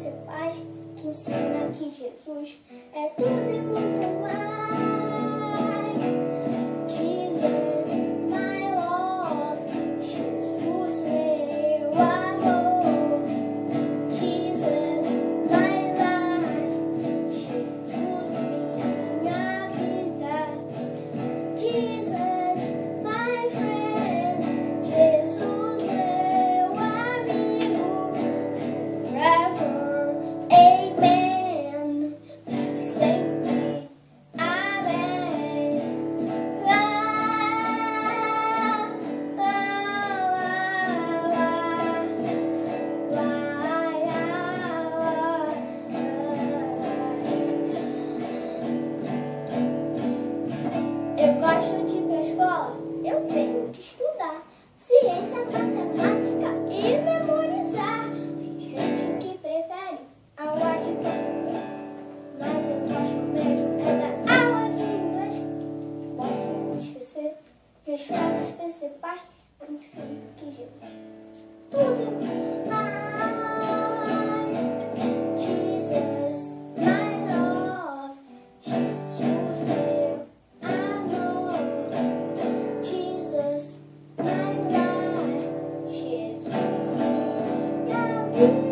você faz, que ensina que Jesus é tudo e muito matemática e memorizar. Tem gente que prefere aula de campo, mas eu gosto mesmo é da aula de inglês. Posso esquecer que as frases principais têm que ser. Tudo é Yeah.